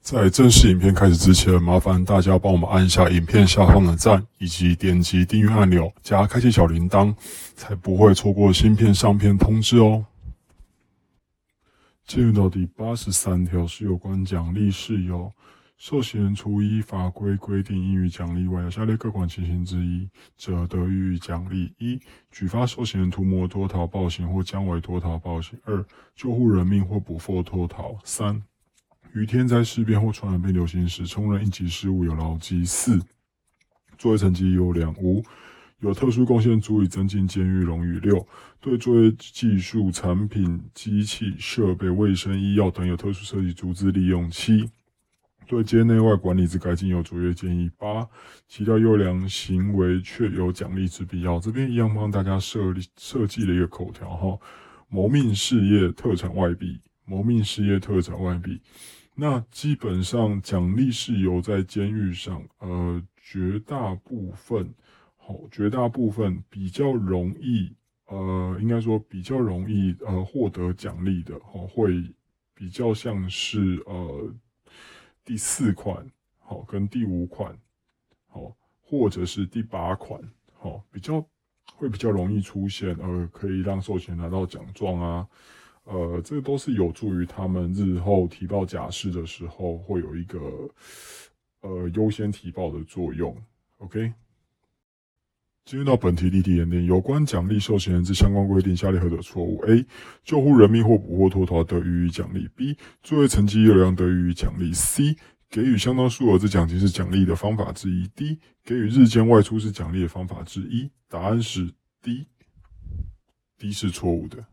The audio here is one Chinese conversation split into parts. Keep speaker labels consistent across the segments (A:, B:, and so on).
A: 在正式影片开始之前，麻烦大家帮我们按一下影片下方的赞，以及点击订阅按钮，加开启小铃铛，才不会错过新片上片通知哦。进入到第八十三条是有关奖励事由，受刑人除依法规规定应予奖励外，有下列各款情形之一者，得予以奖励：一、举发受刑人图谋脱逃暴行或将为脱逃暴行；二、救护人命或捕获脱逃；三。于天灾事变或传染病流行时，充任应急事务有牢记。四、作业成绩优良。五、有特殊贡献足以增进监狱荣誉。六、对作业技术、产品、机器设备、卫生、医药等有特殊设计，足资利用。七、对监内外管理之改进有卓越建议。八、其他优良行为确有奖励之必要。这边一样帮大家设立设计了一个口条哈：谋命事业特产外币，谋命事业特产外币。那基本上奖励是由在监狱上，呃，绝大部分，好，绝大部分比较容易，呃，应该说比较容易，呃，获得奖励的，好，会比较像是呃第四款，好，跟第五款，好，或者是第八款，好，比较会比较容易出现，呃，可以让受刑拿到奖状啊。呃，这都是有助于他们日后提报假释的时候，会有一个呃优先提报的作用。OK，进入到本题例题演练，有关奖励受刑人之相关规定，下列何者错误？A. 救护人命或捕获脱逃得予以奖励。B. 作业成绩优良得予以奖励。C. 给予相当数额之奖金是奖励的方法之一。D. 给予日间外出是奖励的方法之一。答案是 D，D 是错误的。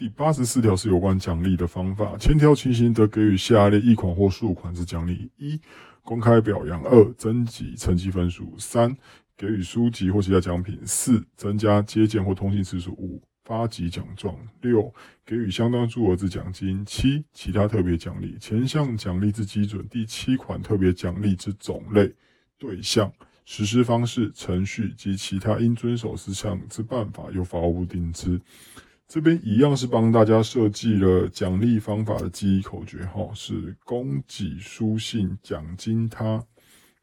A: 第八十四条是有关奖励的方法，前条情形得给予下列一款或数款之奖励：一、公开表扬；二、增级成绩分数；三、给予书籍或其他奖品；四、增加接见或通信次数；五、发给奖状；六、给予相当数额之奖金；七、其他特别奖励。前项奖励之基准，第七款特别奖励之种类、对象、实施方式、程序及其他应遵守事项之办法，由法务部定之。这边一样是帮大家设计了奖励方法的记忆口诀，哈，是供给书信奖金他，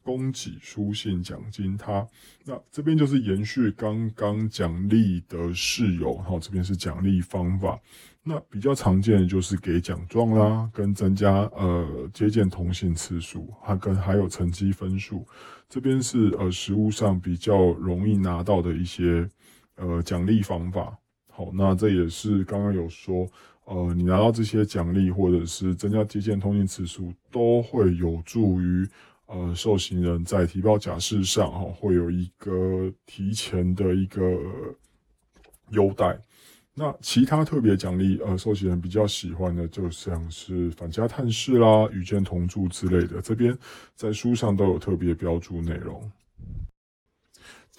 A: 供给书信奖金他。那这边就是延续刚刚奖励的事由，哈，这边是奖励方法。那比较常见的就是给奖状啦，跟增加呃接见通信次数，还跟还有成绩分数。这边是呃实物上比较容易拿到的一些呃奖励方法。好，那这也是刚刚有说，呃，你拿到这些奖励或者是增加接见通信次数，都会有助于呃受刑人在提报假释上哈，会有一个提前的一个优待。那其他特别奖励，呃，受刑人比较喜欢的，就像是返家探视啦、与见同住之类的，这边在书上都有特别标注内容。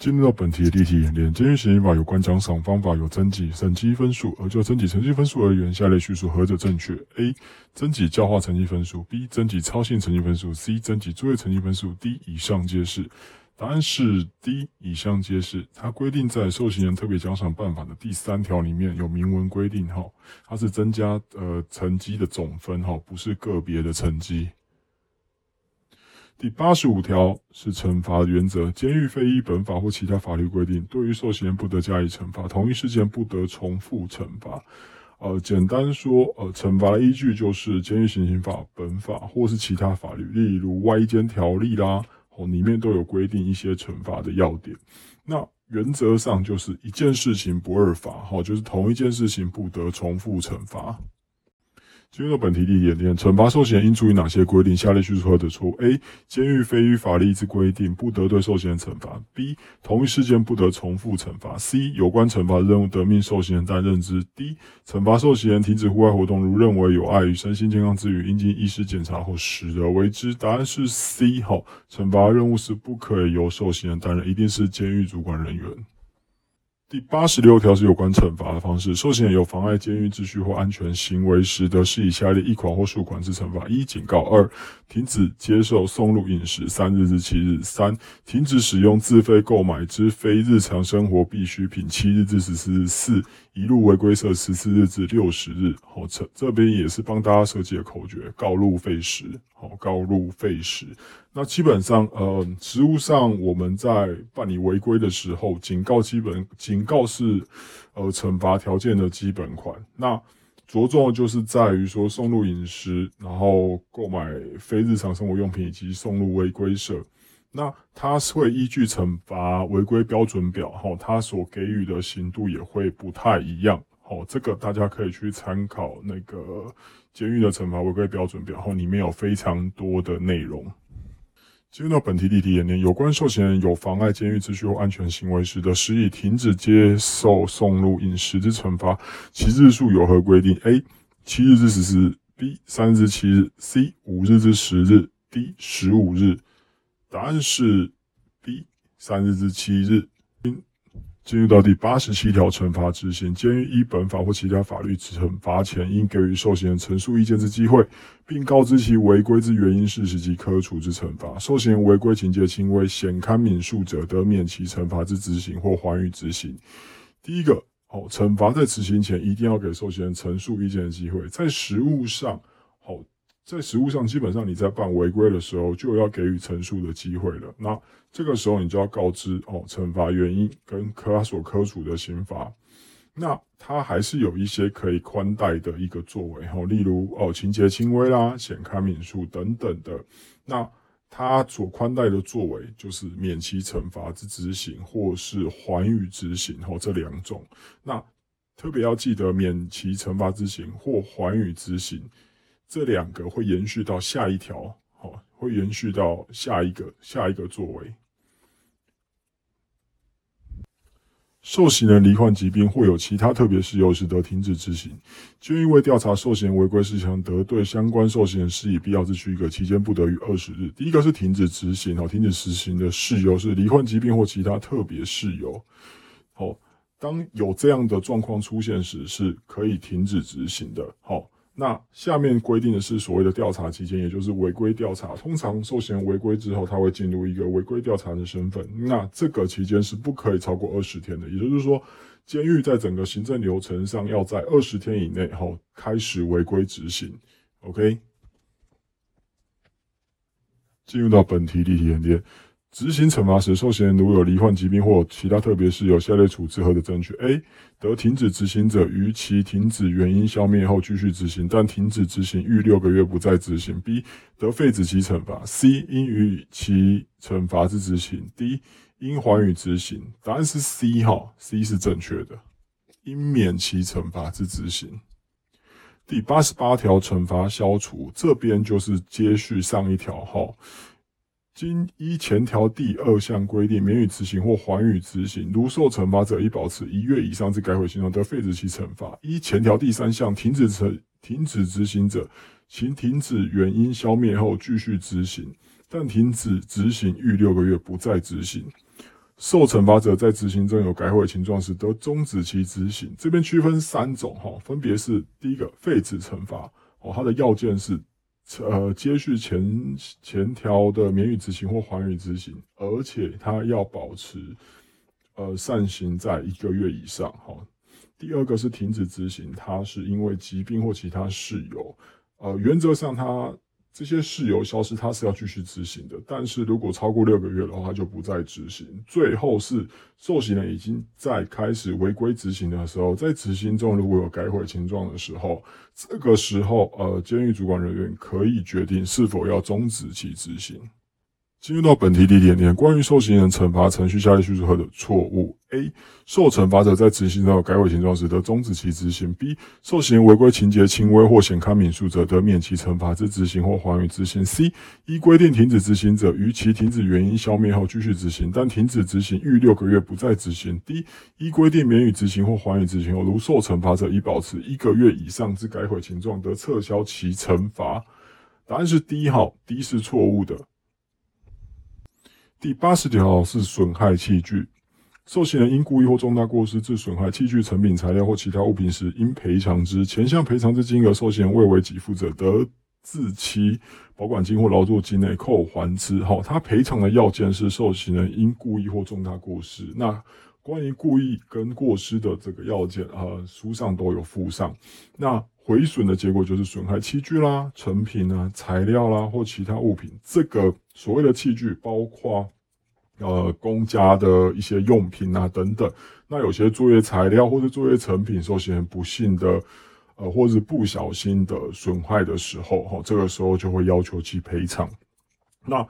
A: 进入到本题的例题演练，监狱刑刑法有关奖赏方法有增级、成绩分数，而就增级成绩分数而言，下列叙述何者正确？A. 增级教化成绩分数；B. 增级操性成绩分数；C. 增级作业成绩分数；D. 以上皆是。答案是 D，以上皆是。它规定在受刑人特别奖赏办法的第三条里面有明文规定，哈，它是增加呃成绩的总分，哈，不是个别的成绩。第八十五条是惩罚原则，监狱非依本法或其他法律规定，对于受刑人不得加以惩罚，同一事件不得重复惩罚。呃，简单说，呃，惩罚的依据就是监狱行刑法本法或是其他法律，例如外监条例啦，哦，里面都有规定一些惩罚的要点。那原则上就是一件事情不二罚，哈，就是同一件事情不得重复惩罚。进入本题第一点，惩罚受刑人应注意哪些规定？下列叙述何者错误？A. 监狱非依法律之规定，不得对受刑人惩罚。B. 同一事件不得重复惩罚。C. 有关惩罚任务得命受刑人担任之。D. 惩罚受刑人停止户外活动，如认为有碍于身心健康之余，应经医师检查后始而为之。答案是 C。好，惩罚任务是不可以由受刑人担任，一定是监狱主管人员。第八十六条是有关惩罚的方式。受刑人有妨碍监狱秩序或安全行为时，得施以下列一款或数款之惩罚：一、警告；二、停止接受送入饮食三日至七日；三、停止使用自费购买之非日常生活必需品七日至十四日；四、一路违规设十四日至六十日。好，这这边也是帮大家设计的口诀：告路费时。好，告路费时。那基本上，呃，实务上我们在办理违规的时候，警告基本警警告是，呃，惩罚条件的基本款。那着重就是在于说送入饮食，然后购买非日常生活用品以及送入违规者。那它是会依据惩罚违规标准表，哈，它所给予的刑度也会不太一样。好，这个大家可以去参考那个监狱的惩罚违规标准表，后里面有非常多的内容。进入到本题例题演练，有关受刑人有妨碍监狱秩序或安全行为时，的施以停止接受送入饮食之惩罚，其日数有何规定？A. 七日至十四日；B. 三日至七日；C. 五日至十日；D. 十五日。答案是 B. 三日至七日。进入到第八十七条，惩罚执行。监狱依本法或其他法律惩罚前，应给予受刑人陈述意见之机会，并告知其违规之原因、事实及可处之惩罚。受刑人违规情节轻微、显堪悯恕者，得免其惩罚之执行或缓予执行。第一个，哦，惩罚在执行前一定要给受刑人陈述意见的机会。在实务上，在实务上，基本上你在办违规的时候，就要给予陈述的机会了。那这个时候，你就要告知哦，惩罚原因跟科所科处的刑罚。那他还是有一些可以宽待的一个作为，哦，例如哦，情节轻微啦，显开免诉等等的。那他所宽待的作为，就是免其惩罚之执行，或是缓予执行，哦，这两种。那特别要记得，免其惩罚执行或缓予执行，这两个会延续到下一条，哦，会延续到下一个下一个作为。受刑人罹患疾病或有其他特别事由时，得停止执行。就因为调查受刑人违规事项，得对相关受刑人施以必要之许可，期间不得逾二十日。第一个是停止执行，好，停止执行的事由是罹患疾病或其他特别事由。好，当有这样的状况出现时，是可以停止执行的。好。那下面规定的是所谓的调查期间，也就是违规调查。通常受刑人违规之后，他会进入一个违规调查的身份。那这个期间是不可以超过二十天的。也就是说，监狱在整个行政流程上要在二十天以内后开始违规执行。OK，进入到本题例题演练。执行惩罚时，受刑人如有罹患疾病或其他特别事由，下列处置何者正确？A. 得停止执行者，于其停止原因消灭后继续执行，但停止执行逾六个月不再执行。B. 得废止其惩罚。C. 应予其惩罚之执行。D. 应缓予执行。答案是 C 哈，C 是正确的，应免其惩罚之执行。第八十八条惩罚消除，这边就是接续上一条哈。经依前条第二项规定免予执行或缓予执行，如受惩罚者已保持一月以上之改悔行状，得废止其惩罚。依前条第三项停止惩停止执行者，其停止原因消灭后继续执行，但停止执行逾六个月不再执行。受惩罚者在执行中有改悔情状时，得终止其执行。这边区分三种哈，分别是第一个废止惩罚哦，它的要件是。呃，接续前前条的免予执行或缓予执行，而且他要保持呃善行在一个月以上。哈，第二个是停止执行，他是因为疾病或其他事由，呃，原则上他。这些事由消失，他是要继续执行的。但是如果超过六个月的话，他就不再执行。最后是受刑人已经在开始违规执行的时候，在执行中如果有改悔情状的时候，这个时候呃，监狱主管人员可以决定是否要终止其执行。进入到本题第一点，关于受刑人惩罚程序下列叙述何的错误？A. 受惩罚者在执行到改悔形状时，得终止其执行；B. 受刑违规情节轻微或显堪敏恕者，得免其惩罚之执行或缓予执行。C. 依规定停止执行者，于其停止原因消灭后继续执行，但停止执行逾六个月不再执行。D. 依规定免予执行或缓予执行后，如受惩罚者已保持一个月以上之改悔形状，得撤销其惩罚。答案是 D 号，D 是错误的。第八十条是损害器具，受刑人因故意或重大过失致损害器具、成品、材料或其他物品时，应赔偿之。前项赔偿之金额，受刑人未为给付者，得自其保管金或劳作金内扣还之。好，他赔偿的要件是受刑人因故意或重大过失。那关于故意跟过失的这个要件，呃，书上都有附上。那毁损的结果就是损害器具啦、成品啊、材料啦或其他物品。这个所谓的器具，包括呃公家的一些用品啊等等。那有些作业材料或者作业成品受刑人不幸的呃或是不小心的损坏的时候，哈，这个时候就会要求其赔偿。那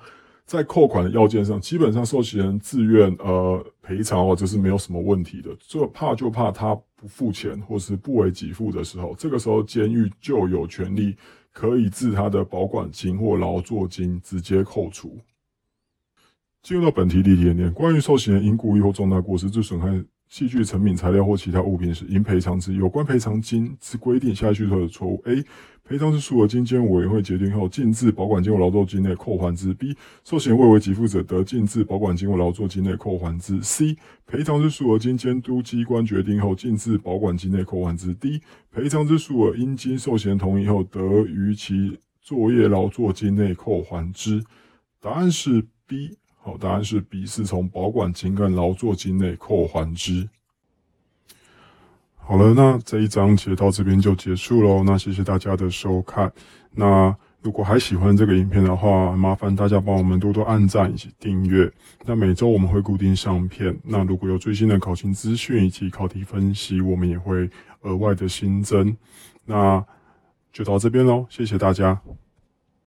A: 在扣款的要件上，基本上受刑人自愿呃赔偿哦，这是没有什么问题的。就怕就怕他不付钱或是不为给付的时候，这个时候监狱就有权利可以自他的保管金或劳作金直接扣除。进入到本题第一点，关于受刑人因故意或重大过失致损害。器具、成品、材料或其他物品时，应赔偿之。有关赔偿金之规定，下列叙述的错误：A. 赔偿之数额经监委会决定后，禁至保管金或劳作金内扣还之；B. 受刑未为给付者，得禁至保管金或劳作金内扣还之；C. 赔偿之数额经监督机关决定后，禁至保管金内扣还之；D. 赔偿之数额应经受刑同意后，得于其作业劳作金内扣还之。答案是 B。好，答案是 B，是从保管金跟劳作金内扣还之。好了，那这一章节到这边就结束喽。那谢谢大家的收看。那如果还喜欢这个影片的话，麻烦大家帮我们多多按赞以及订阅。那每周我们会固定上片。那如果有最新的考勤资讯以及考题分析，我们也会额外的新增。那就到这边喽，谢谢大家。